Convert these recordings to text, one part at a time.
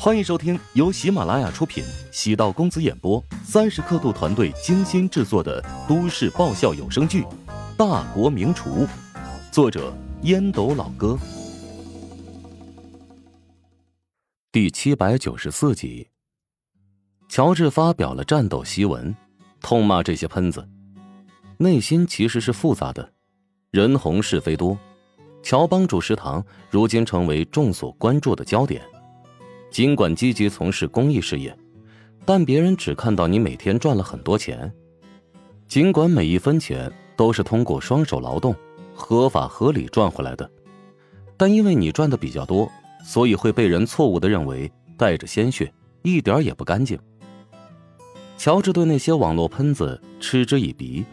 欢迎收听由喜马拉雅出品、喜道公子演播、三十刻度团队精心制作的都市爆笑有声剧《大国名厨》，作者烟斗老哥，第七百九十四集。乔治发表了战斗檄文，痛骂这些喷子，内心其实是复杂的，人红是非多。乔帮主食堂如今成为众所关注的焦点。尽管积极从事公益事业，但别人只看到你每天赚了很多钱。尽管每一分钱都是通过双手劳动、合法合理赚回来的，但因为你赚的比较多，所以会被人错误的认为带着鲜血，一点也不干净。乔治对那些网络喷子嗤之以鼻，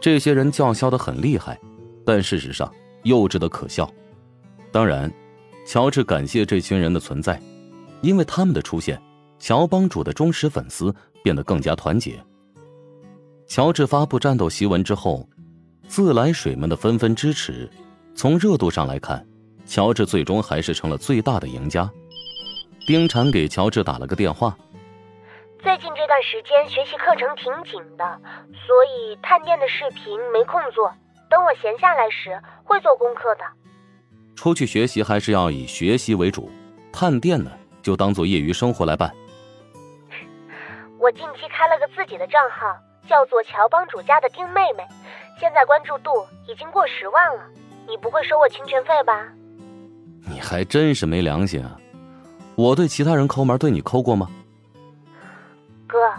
这些人叫嚣的很厉害，但事实上幼稚的可笑。当然，乔治感谢这群人的存在。因为他们的出现，乔帮主的忠实粉丝变得更加团结。乔治发布战斗檄文之后，自来水们的纷纷支持。从热度上来看，乔治最终还是成了最大的赢家。丁婵给乔治打了个电话：“最近这段时间学习课程挺紧的，所以探店的视频没空做。等我闲下来时会做功课的。出去学习还是要以学习为主，探店呢？”就当做业余生活来办。我近期开了个自己的账号，叫做乔帮主家的丁妹妹，现在关注度已经过十万了。你不会收我侵权费吧？你还真是没良心啊！我对其他人抠门，对你抠过吗？哥，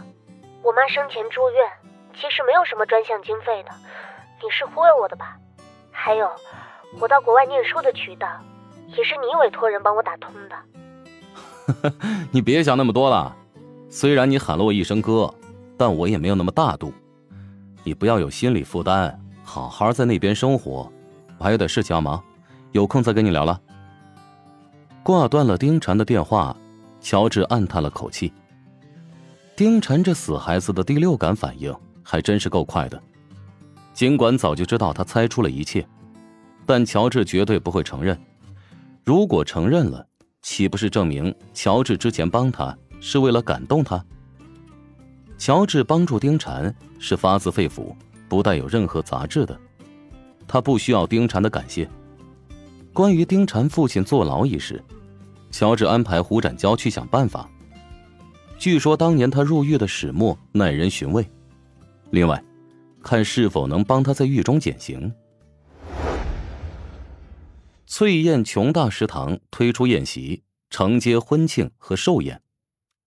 我妈生前住院，其实没有什么专项经费的，你是忽悠我的吧？还有，我到国外念书的渠道，也是你委托人帮我打通的。你别想那么多了，虽然你喊了我一声哥，但我也没有那么大度。你不要有心理负担，好好在那边生活。我还有点事情要忙，有空再跟你聊了。挂断了丁婵的电话，乔治暗叹了口气。丁婵这死孩子的第六感反应还真是够快的。尽管早就知道他猜出了一切，但乔治绝对不会承认。如果承认了，岂不是证明乔治之前帮他是为了感动他？乔治帮助丁婵是发自肺腑，不带有任何杂质的。他不需要丁婵的感谢。关于丁婵父亲坐牢一事，乔治安排胡展娇去想办法。据说当年他入狱的始末耐人寻味。另外，看是否能帮他在狱中减刑。翠燕琼大食堂推出宴席，承接婚庆和寿宴，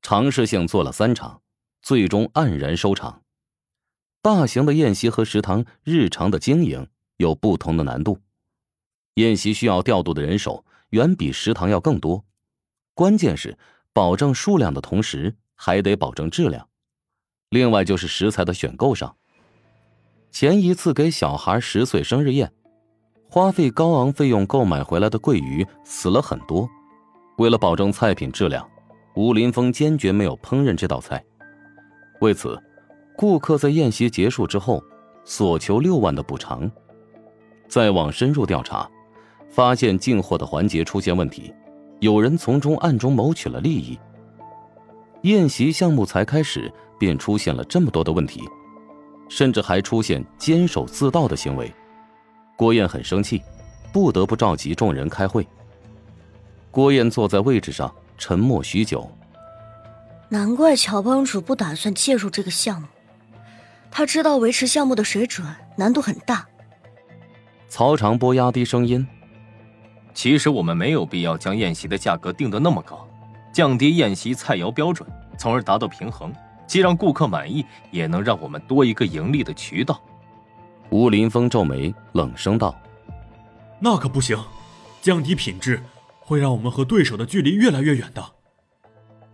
尝试性做了三场，最终黯然收场。大型的宴席和食堂日常的经营有不同的难度，宴席需要调度的人手远比食堂要更多，关键是保证数量的同时还得保证质量。另外就是食材的选购上，前一次给小孩十岁生日宴。花费高昂费用购买回来的桂鱼死了很多，为了保证菜品质量，吴林峰坚决没有烹饪这道菜。为此，顾客在宴席结束之后索求六万的补偿。再往深入调查，发现进货的环节出现问题，有人从中暗中谋取了利益。宴席项目才开始便出现了这么多的问题，甚至还出现监守自盗的行为。郭燕很生气，不得不召集众人开会。郭燕坐在位置上，沉默许久。难怪乔帮主不打算介入这个项目，他知道维持项目的水准难度很大。曹长波压低声音：“其实我们没有必要将宴席的价格定得那么高，降低宴席菜肴标准，从而达到平衡，既让顾客满意，也能让我们多一个盈利的渠道。”吴林峰皱眉，冷声道：“那可不行，降低品质会让我们和对手的距离越来越远的。”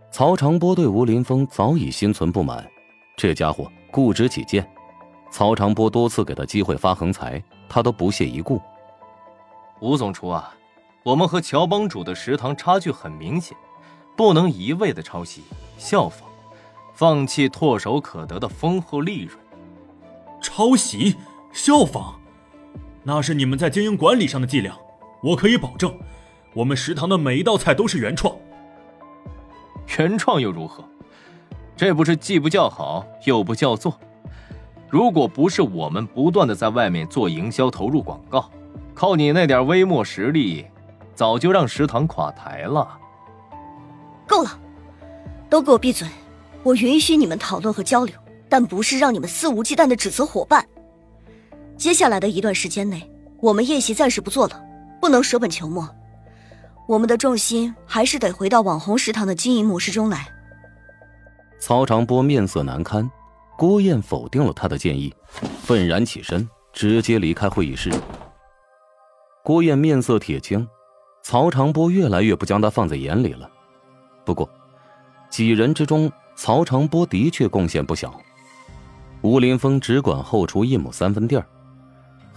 曹长波对吴林峰早已心存不满，这家伙固执己见。曹长波多次给他机会发横财，他都不屑一顾。吴总厨啊，我们和乔帮主的食堂差距很明显，不能一味的抄袭效仿，放弃唾手可得的丰厚利润。抄袭？效仿，那是你们在经营管理上的伎俩。我可以保证，我们食堂的每一道菜都是原创。原创又如何？这不是既不叫好又不叫座。如果不是我们不断的在外面做营销、投入广告，靠你那点微末实力，早就让食堂垮台了。够了，都给我闭嘴！我允许你们讨论和交流，但不是让你们肆无忌惮的指责伙伴。接下来的一段时间内，我们宴席暂时不做了，不能舍本求末。我们的重心还是得回到网红食堂的经营模式中来。曹长波面色难堪，郭燕否定了他的建议，愤然起身，直接离开会议室。郭燕面色铁青，曹长波越来越不将他放在眼里了。不过，几人之中，曹长波的确贡献不小。吴林峰只管后厨一亩三分地儿。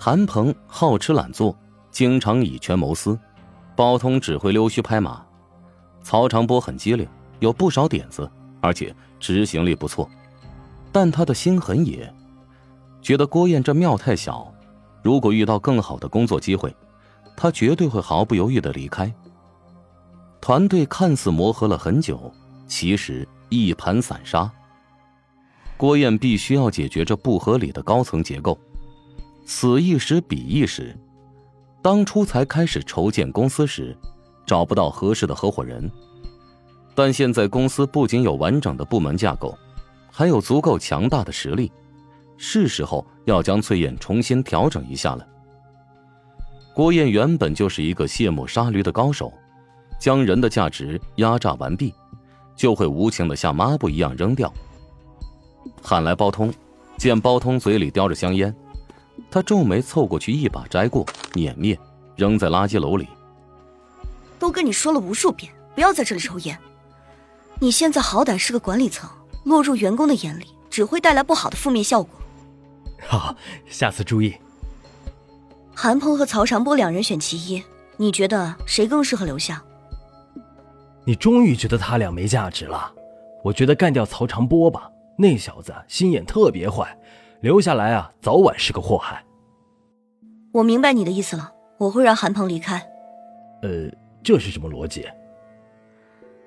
韩鹏好吃懒做，经常以权谋私；包通只会溜须拍马；曹长波很机灵，有不少点子，而且执行力不错。但他的心很野，觉得郭燕这庙太小，如果遇到更好的工作机会，他绝对会毫不犹豫的离开。团队看似磨合了很久，其实一盘散沙。郭燕必须要解决这不合理的高层结构。此一时彼一时，当初才开始筹建公司时，找不到合适的合伙人。但现在公司不仅有完整的部门架构，还有足够强大的实力，是时候要将翠燕重新调整一下了。郭燕原本就是一个卸磨杀驴的高手，将人的价值压榨完毕，就会无情的像抹布一样扔掉。喊来包通，见包通嘴里叼着香烟。他皱眉凑过去，一把摘过，碾灭，扔在垃圾篓里。都跟你说了无数遍，不要在这里抽烟。你现在好歹是个管理层，落入员工的眼里，只会带来不好的负面效果。好，下次注意。韩鹏和曹长波两人选其一，你觉得谁更适合留下？你终于觉得他俩没价值了？我觉得干掉曹长波吧，那小子心眼特别坏。留下来啊，早晚是个祸害。我明白你的意思了，我会让韩鹏离开。呃，这是什么逻辑？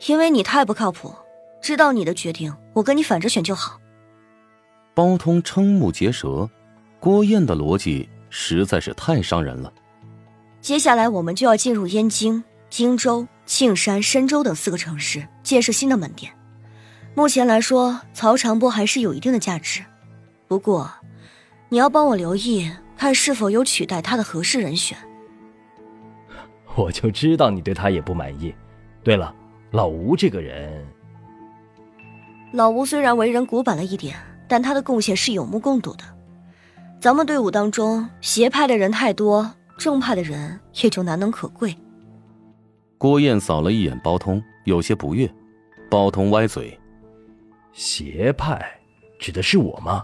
因为你太不靠谱，知道你的决定，我跟你反着选就好。包通瞠目结舌，郭燕的逻辑实在是太伤人了。接下来我们就要进入燕京、荆州、庆山、深州等四个城市建设新的门店。目前来说，曹长波还是有一定的价值。不过，你要帮我留意，看是否有取代他的合适人选。我就知道你对他也不满意。对了，老吴这个人，老吴虽然为人古板了一点，但他的贡献是有目共睹的。咱们队伍当中邪派的人太多，正派的人也就难能可贵。郭燕扫了一眼包通，有些不悦。包通歪嘴：“邪派，指的是我吗？”